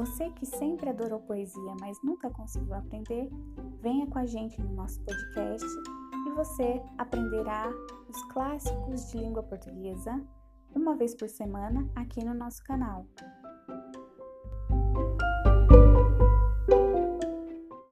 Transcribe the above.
Você que sempre adorou poesia, mas nunca conseguiu aprender, venha com a gente no nosso podcast e você aprenderá os clássicos de língua portuguesa uma vez por semana aqui no nosso canal.